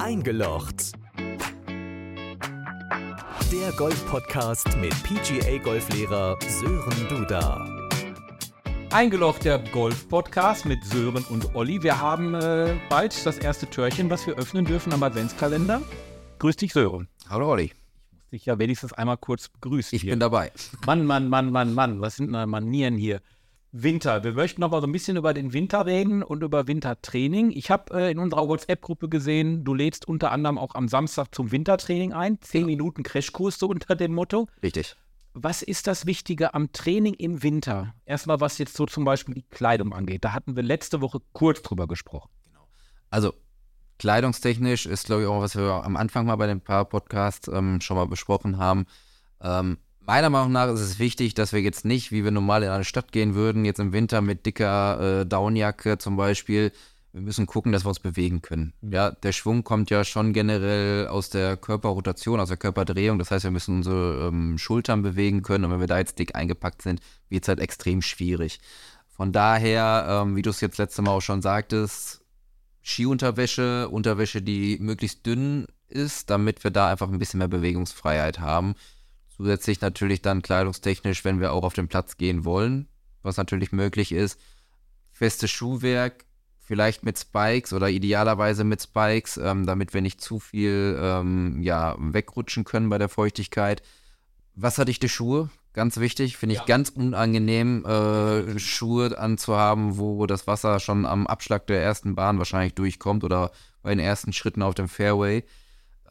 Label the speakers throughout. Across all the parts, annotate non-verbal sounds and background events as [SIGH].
Speaker 1: Eingelocht. Der Golf-Podcast mit PGA-Golflehrer Sören Duda.
Speaker 2: Eingelocht der Golf-Podcast mit Sören und Olli. Wir haben äh, bald das erste Türchen, was wir öffnen dürfen am Adventskalender. Grüß dich, Sören.
Speaker 3: Hallo Olli.
Speaker 2: Ich muss dich ja wenigstens einmal kurz begrüßen.
Speaker 3: Ich
Speaker 2: hier.
Speaker 3: bin dabei.
Speaker 2: Mann, Mann, Mann, Mann, Mann. Was sind denn Manieren hier? Winter. Wir möchten noch mal so ein bisschen über den Winter reden und über Wintertraining. Ich habe äh, in unserer WhatsApp-Gruppe gesehen, du lädst unter anderem auch am Samstag zum Wintertraining ein. Zehn Minuten Crashkurs so unter dem Motto.
Speaker 3: Richtig.
Speaker 2: Was ist das Wichtige am Training im Winter? Erstmal, was jetzt so zum Beispiel die Kleidung angeht. Da hatten wir letzte Woche kurz drüber gesprochen.
Speaker 3: Also kleidungstechnisch ist, glaube ich, auch, was wir am Anfang mal bei den paar Podcasts ähm, schon mal besprochen haben. Ähm, meiner Meinung nach ist es wichtig, dass wir jetzt nicht, wie wir normal in eine Stadt gehen würden, jetzt im Winter mit dicker äh, Downjacke zum Beispiel. Wir müssen gucken, dass wir uns bewegen können. Ja, der Schwung kommt ja schon generell aus der Körperrotation, aus der Körperdrehung. Das heißt, wir müssen unsere ähm, Schultern bewegen können. Und wenn wir da jetzt dick eingepackt sind, wird es halt extrem schwierig. Von daher, ähm, wie du es jetzt letzte Mal auch schon sagtest, Skiunterwäsche, Unterwäsche, die möglichst dünn ist, damit wir da einfach ein bisschen mehr Bewegungsfreiheit haben. Zusätzlich natürlich dann kleidungstechnisch, wenn wir auch auf den Platz gehen wollen, was natürlich möglich ist. Festes Schuhwerk, vielleicht mit Spikes oder idealerweise mit Spikes, ähm, damit wir nicht zu viel ähm, ja, wegrutschen können bei der Feuchtigkeit. Wasserdichte Schuhe, ganz wichtig, finde ich ganz unangenehm, äh, Schuhe anzuhaben, wo das Wasser schon am Abschlag der ersten Bahn wahrscheinlich durchkommt oder bei den ersten Schritten auf dem Fairway.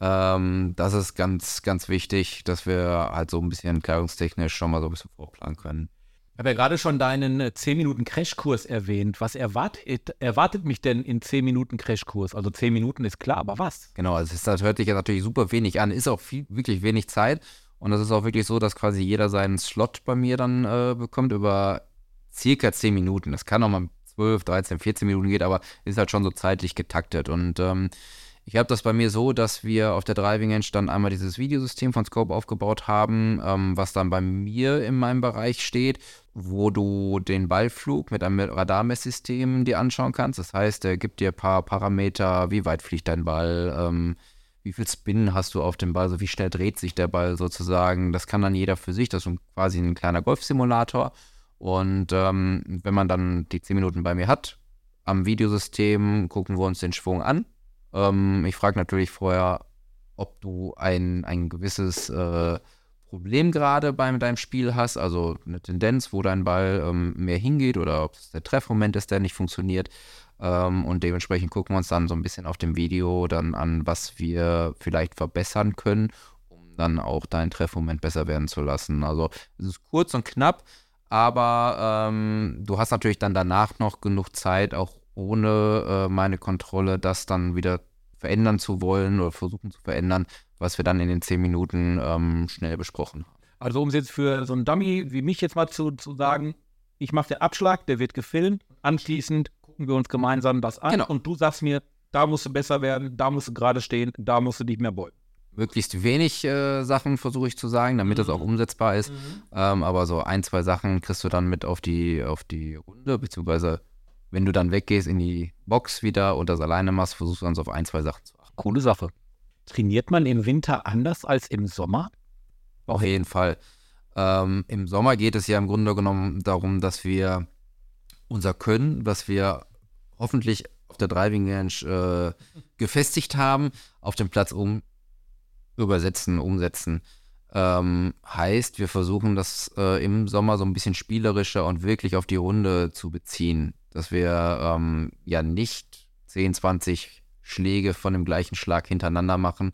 Speaker 3: Ähm, das ist ganz, ganz wichtig, dass wir halt so ein bisschen kleidungstechnisch schon mal so ein bisschen vorplanen können.
Speaker 2: Ich habe ja gerade schon deinen äh, 10 Minuten Crashkurs erwähnt. Was erwartet, erwartet mich denn in 10 Minuten Crashkurs? Also 10 Minuten ist klar, aber was?
Speaker 3: Genau, also es ist, das hört sich ja natürlich super wenig an, ist auch viel, wirklich wenig Zeit. Und es ist auch wirklich so, dass quasi jeder seinen Slot bei mir dann äh, bekommt über circa 10 Minuten. Das kann auch mal 12, 13, 14 Minuten geht, aber ist halt schon so zeitlich getaktet. Und ähm, ich habe das bei mir so, dass wir auf der Driving Range dann einmal dieses Videosystem von Scope aufgebaut haben, ähm, was dann bei mir in meinem Bereich steht, wo du den Ballflug mit einem Radarmesssystem dir anschauen kannst. Das heißt, er gibt dir ein paar Parameter, wie weit fliegt dein Ball, ähm, wie viel Spin hast du auf dem Ball, also wie schnell dreht sich der Ball sozusagen. Das kann dann jeder für sich, das ist quasi ein kleiner Golfsimulator. Und ähm, wenn man dann die 10 Minuten bei mir hat, am Videosystem gucken wir uns den Schwung an. Ähm, ich frage natürlich vorher, ob du ein, ein gewisses äh, Problem gerade bei deinem Spiel hast, also eine Tendenz, wo dein Ball ähm, mehr hingeht oder ob es der Treffmoment ist, der nicht funktioniert. Ähm, und dementsprechend gucken wir uns dann so ein bisschen auf dem Video dann an, was wir vielleicht verbessern können, um dann auch deinen Treffmoment besser werden zu lassen. Also es ist kurz und knapp, aber ähm, du hast natürlich dann danach noch genug Zeit, auch ohne äh, meine Kontrolle, das dann wieder verändern zu wollen oder versuchen zu verändern, was wir dann in den zehn Minuten ähm, schnell besprochen haben.
Speaker 2: Also um es jetzt für so einen Dummy wie mich jetzt mal zu, zu sagen, ich mache den Abschlag, der wird gefilmt, anschließend gucken wir uns gemeinsam das an
Speaker 3: Genau.
Speaker 2: und du sagst mir, da musst du besser werden, da musst du gerade stehen, da musst du dich mehr beugen.
Speaker 3: Möglichst wenig äh, Sachen versuche ich zu sagen, damit das auch umsetzbar ist. Ähm, aber so ein, zwei Sachen kriegst du dann mit auf die, auf die Runde, beziehungsweise wenn du dann weggehst in die Box wieder und das alleine machst, versuchst du dann so auf ein, zwei Sachen zu achten.
Speaker 2: Coole Sache. Trainiert man im Winter anders als im Sommer?
Speaker 3: Auf jeden Fall. Ähm, Im Sommer geht es ja im Grunde genommen darum, dass wir unser Können, was wir hoffentlich auf der Driving Range äh, gefestigt haben, auf dem Platz um übersetzen, umsetzen. Ähm, heißt, wir versuchen das äh, im Sommer so ein bisschen spielerischer und wirklich auf die Runde zu beziehen. Dass wir ähm, ja nicht 10, 20 Schläge von dem gleichen Schlag hintereinander machen,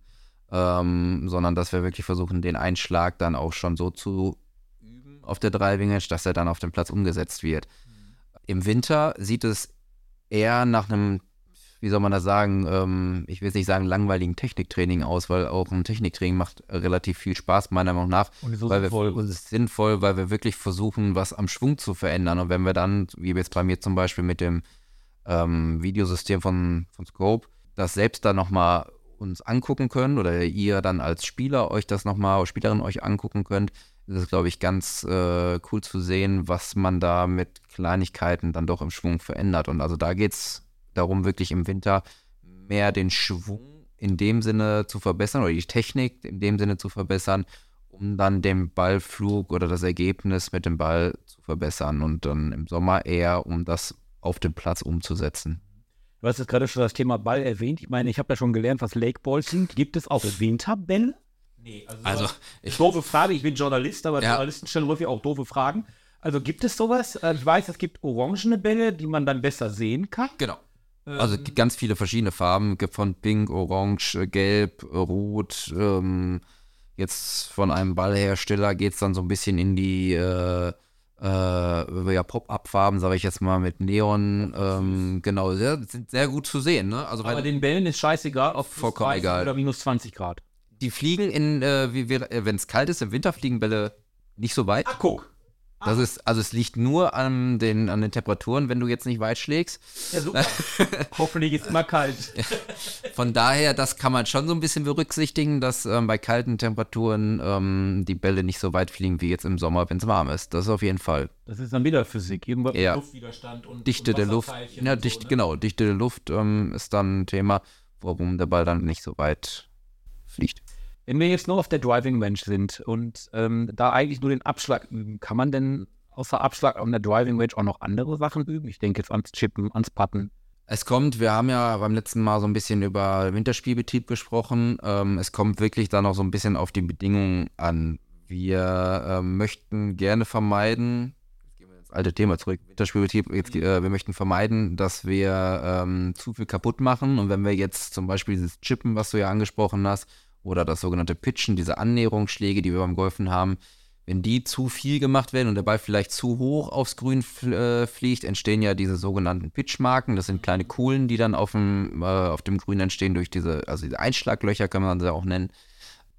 Speaker 3: ähm, sondern dass wir wirklich versuchen, den Einschlag dann auch schon so zu üben auf der Driving Range, dass er dann auf dem Platz umgesetzt wird. Im Winter sieht es eher nach einem, wie soll man das sagen, ähm, ich will jetzt nicht sagen langweiligen Techniktraining aus, weil auch ein Techniktraining macht relativ viel Spaß, meiner Meinung nach.
Speaker 2: Und so
Speaker 3: weil wir,
Speaker 2: sinnvoll.
Speaker 3: es ist sinnvoll, weil wir wirklich versuchen, was am Schwung zu verändern. Und wenn wir dann, wie jetzt bei mir zum Beispiel mit dem ähm, Videosystem von, von Scope, das selbst dann nochmal uns angucken können oder ihr dann als Spieler euch das nochmal, Spielerin euch angucken könnt, ist es, glaube ich, ganz äh, cool zu sehen, was man da mit Kleinigkeiten dann doch im Schwung verändert. Und also da geht es darum, wirklich im Winter mehr den Schwung in dem Sinne zu verbessern oder die Technik in dem Sinne zu verbessern, um dann den Ballflug oder das Ergebnis mit dem Ball zu verbessern und dann im Sommer eher, um das auf dem Platz umzusetzen.
Speaker 2: Du hast jetzt gerade schon das Thema Ball erwähnt. Ich meine, ich habe ja schon gelernt, was Lakeballs sind. Gibt es auch Winterbälle?
Speaker 3: Nee, also, also
Speaker 2: ich, doofe Frage. Ich bin Journalist, aber ja. Journalisten stellen häufig auch doofe Fragen. Also gibt es sowas? Äh, ich weiß, es gibt orangene Bälle, die man dann besser sehen kann.
Speaker 3: Genau. Also ähm, ganz viele verschiedene Farben, gibt von Pink, Orange, Gelb, Rot. Ähm, jetzt von einem Ballhersteller geht es dann so ein bisschen in die äh, äh, ja, Pop-Up-Farben, sage ich jetzt mal, mit Neon. Ähm, genau, sehr, sind sehr gut zu sehen. Ne?
Speaker 2: Also, Aber den Bällen ist scheißegal, auf
Speaker 3: vollkommen egal.
Speaker 2: oder minus 20 Grad.
Speaker 3: Die fliegen in, äh, wenn es kalt ist, im Winter fliegen Bälle nicht so weit.
Speaker 2: Ach, guck.
Speaker 3: Das ist, also es liegt nur an den, an den Temperaturen, wenn du jetzt nicht weit schlägst.
Speaker 2: Ja, super. [LAUGHS] Hoffentlich ist es immer kalt.
Speaker 3: Von daher, das kann man schon so ein bisschen berücksichtigen, dass ähm, bei kalten Temperaturen ähm, die Bälle nicht so weit fliegen wie jetzt im Sommer, wenn es warm ist. Das ist auf jeden Fall.
Speaker 2: Das ist dann wieder Physik. Irgendwas
Speaker 3: ja.
Speaker 2: Luftwiderstand und
Speaker 3: Dichte
Speaker 2: und
Speaker 3: der Luft. Ja, dicht, so, ne? genau. Dichte der Luft ähm, ist dann ein Thema, warum der Ball dann nicht so weit fliegt.
Speaker 2: Wenn wir jetzt nur auf der Driving Range sind und ähm, da eigentlich nur den Abschlag üben, kann man denn außer Abschlag auf der Driving Range auch noch andere Sachen üben? Ich denke jetzt ans Chippen, ans Putten.
Speaker 3: Es kommt, wir haben ja beim letzten Mal so ein bisschen über Winterspielbetrieb gesprochen. Ähm, es kommt wirklich dann auch so ein bisschen auf die Bedingungen an. Wir äh, möchten gerne vermeiden, jetzt gehen wir ins alte Thema zurück, Winterspielbetrieb, jetzt, äh, wir möchten vermeiden, dass wir ähm, zu viel kaputt machen. Und wenn wir jetzt zum Beispiel dieses Chippen, was du ja angesprochen hast, oder das sogenannte Pitchen, diese Annäherungsschläge, die wir beim Golfen haben, wenn die zu viel gemacht werden und der Ball vielleicht zu hoch aufs Grün äh, fliegt, entstehen ja diese sogenannten Pitchmarken. Das sind kleine Kuhlen, die dann auf dem, äh, auf dem Grün entstehen durch diese, also diese Einschlaglöcher kann man sie auch nennen.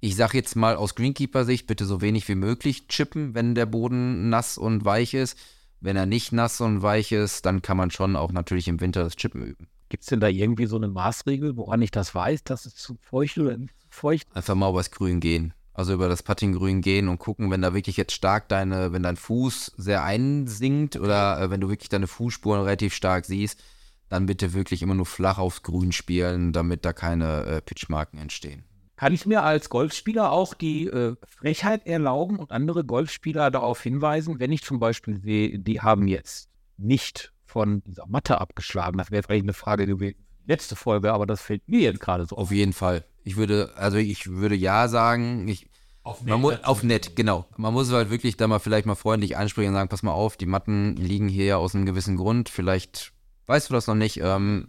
Speaker 3: Ich sage jetzt mal aus Greenkeeper-Sicht, bitte so wenig wie möglich chippen, wenn der Boden nass und weich ist. Wenn er nicht nass und weich ist, dann kann man schon auch natürlich im Winter das Chippen üben.
Speaker 2: Gibt es denn da irgendwie so eine Maßregel, woran ich das weiß, dass es zu feucht oder feucht?
Speaker 3: Einfach mal übers Grün gehen. Also über das Puttinggrün gehen und gucken, wenn da wirklich jetzt stark deine, wenn dein Fuß sehr einsinkt oder äh, wenn du wirklich deine Fußspuren relativ stark siehst, dann bitte wirklich immer nur flach aufs Grün spielen, damit da keine äh, Pitchmarken entstehen.
Speaker 2: Kann ich mir als Golfspieler auch die äh, Frechheit erlauben und andere Golfspieler darauf hinweisen, wenn ich zum Beispiel sehe, die haben jetzt nicht von dieser Matte abgeschlagen. Das wäre jetzt eigentlich eine Frage gewesen. Letzte Folge, aber das fällt mir jetzt gerade so
Speaker 3: auf. Auf jeden Fall. Ich würde, also ich würde ja sagen, ich, auf nett, muss, auf nett, genau. Man muss halt wirklich da mal vielleicht mal freundlich ansprechen und sagen, pass mal auf, die Matten liegen hier aus einem gewissen Grund. Vielleicht weißt du das noch nicht. Ähm,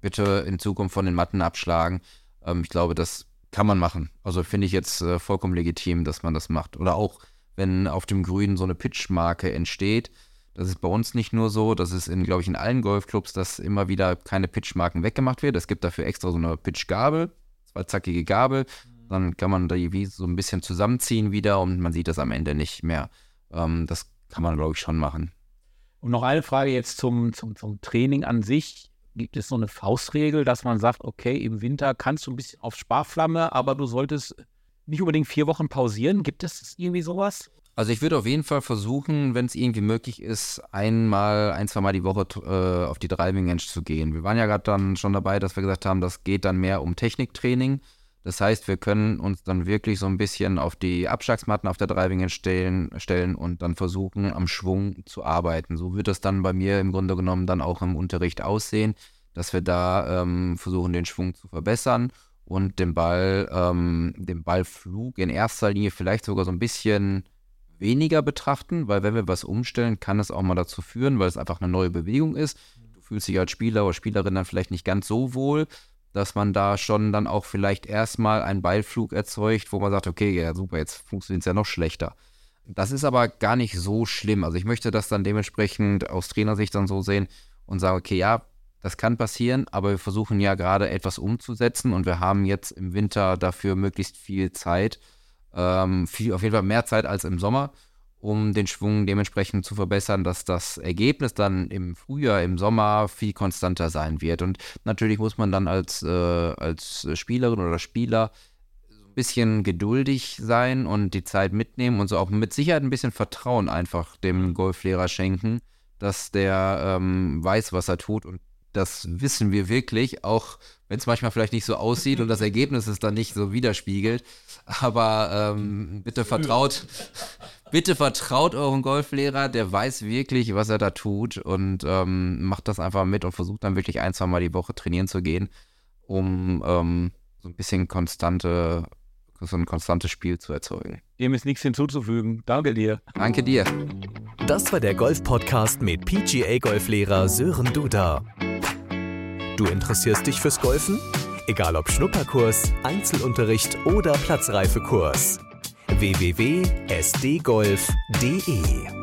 Speaker 3: bitte in Zukunft von den Matten abschlagen. Ähm, ich glaube, das kann man machen. Also finde ich jetzt äh, vollkommen legitim, dass man das macht. Oder auch, wenn auf dem Grün so eine Pitchmarke entsteht, das ist bei uns nicht nur so, das ist in, glaube ich, in allen Golfclubs, dass immer wieder keine Pitchmarken weggemacht wird. Es gibt dafür extra so eine Pitchgabel, zweizackige Gabel. Dann kann man die wie so ein bisschen zusammenziehen wieder und man sieht das am Ende nicht mehr. Ähm, das kann man, glaube ich, schon machen.
Speaker 2: Und noch eine Frage jetzt zum, zum, zum Training an sich. Gibt es so eine Faustregel, dass man sagt, okay, im Winter kannst du ein bisschen auf Sparflamme, aber du solltest nicht unbedingt vier Wochen pausieren? Gibt es irgendwie sowas?
Speaker 3: Also ich würde auf jeden Fall versuchen, wenn es irgendwie möglich ist, einmal, ein, zwei Mal die Woche äh, auf die Driving Range zu gehen. Wir waren ja gerade dann schon dabei, dass wir gesagt haben, das geht dann mehr um Techniktraining. Das heißt, wir können uns dann wirklich so ein bisschen auf die Abschlagsmatten auf der Driving Range stellen, stellen und dann versuchen, am Schwung zu arbeiten. So wird das dann bei mir im Grunde genommen dann auch im Unterricht aussehen, dass wir da ähm, versuchen, den Schwung zu verbessern und den Ball, ähm, den Ballflug in erster Linie vielleicht sogar so ein bisschen weniger betrachten, weil wenn wir was umstellen, kann es auch mal dazu führen, weil es einfach eine neue Bewegung ist. Du fühlst dich als Spieler oder Spielerin dann vielleicht nicht ganz so wohl, dass man da schon dann auch vielleicht erstmal einen Ballflug erzeugt, wo man sagt, okay, ja super, jetzt funktioniert es ja noch schlechter. Das ist aber gar nicht so schlimm. Also ich möchte das dann dementsprechend aus Trainersicht dann so sehen und sagen, okay, ja, das kann passieren, aber wir versuchen ja gerade etwas umzusetzen und wir haben jetzt im Winter dafür möglichst viel Zeit ähm, viel, auf jeden Fall mehr Zeit als im Sommer, um den Schwung dementsprechend zu verbessern, dass das Ergebnis dann im Frühjahr, im Sommer viel konstanter sein wird. Und natürlich muss man dann als, äh, als Spielerin oder Spieler ein bisschen geduldig sein und die Zeit mitnehmen und so auch mit Sicherheit ein bisschen Vertrauen einfach dem Golflehrer schenken, dass der ähm, weiß, was er tut und das wissen wir wirklich, auch wenn es manchmal vielleicht nicht so aussieht und das Ergebnis es dann nicht so widerspiegelt. Aber ähm, bitte vertraut, [LAUGHS] bitte vertraut euren Golflehrer, der weiß wirklich, was er da tut und ähm, macht das einfach mit und versucht dann wirklich ein, zwei Mal die Woche trainieren zu gehen, um ähm, so ein bisschen konstante, so ein konstantes Spiel zu erzeugen.
Speaker 2: Dem ist nichts hinzuzufügen. Danke dir.
Speaker 3: Danke dir.
Speaker 1: Das war der Golf-Podcast mit PGA-Golflehrer Sören Duda. Du interessierst dich fürs Golfen? Egal ob Schnupperkurs, Einzelunterricht oder Platzreifekurs. www.sdgolf.de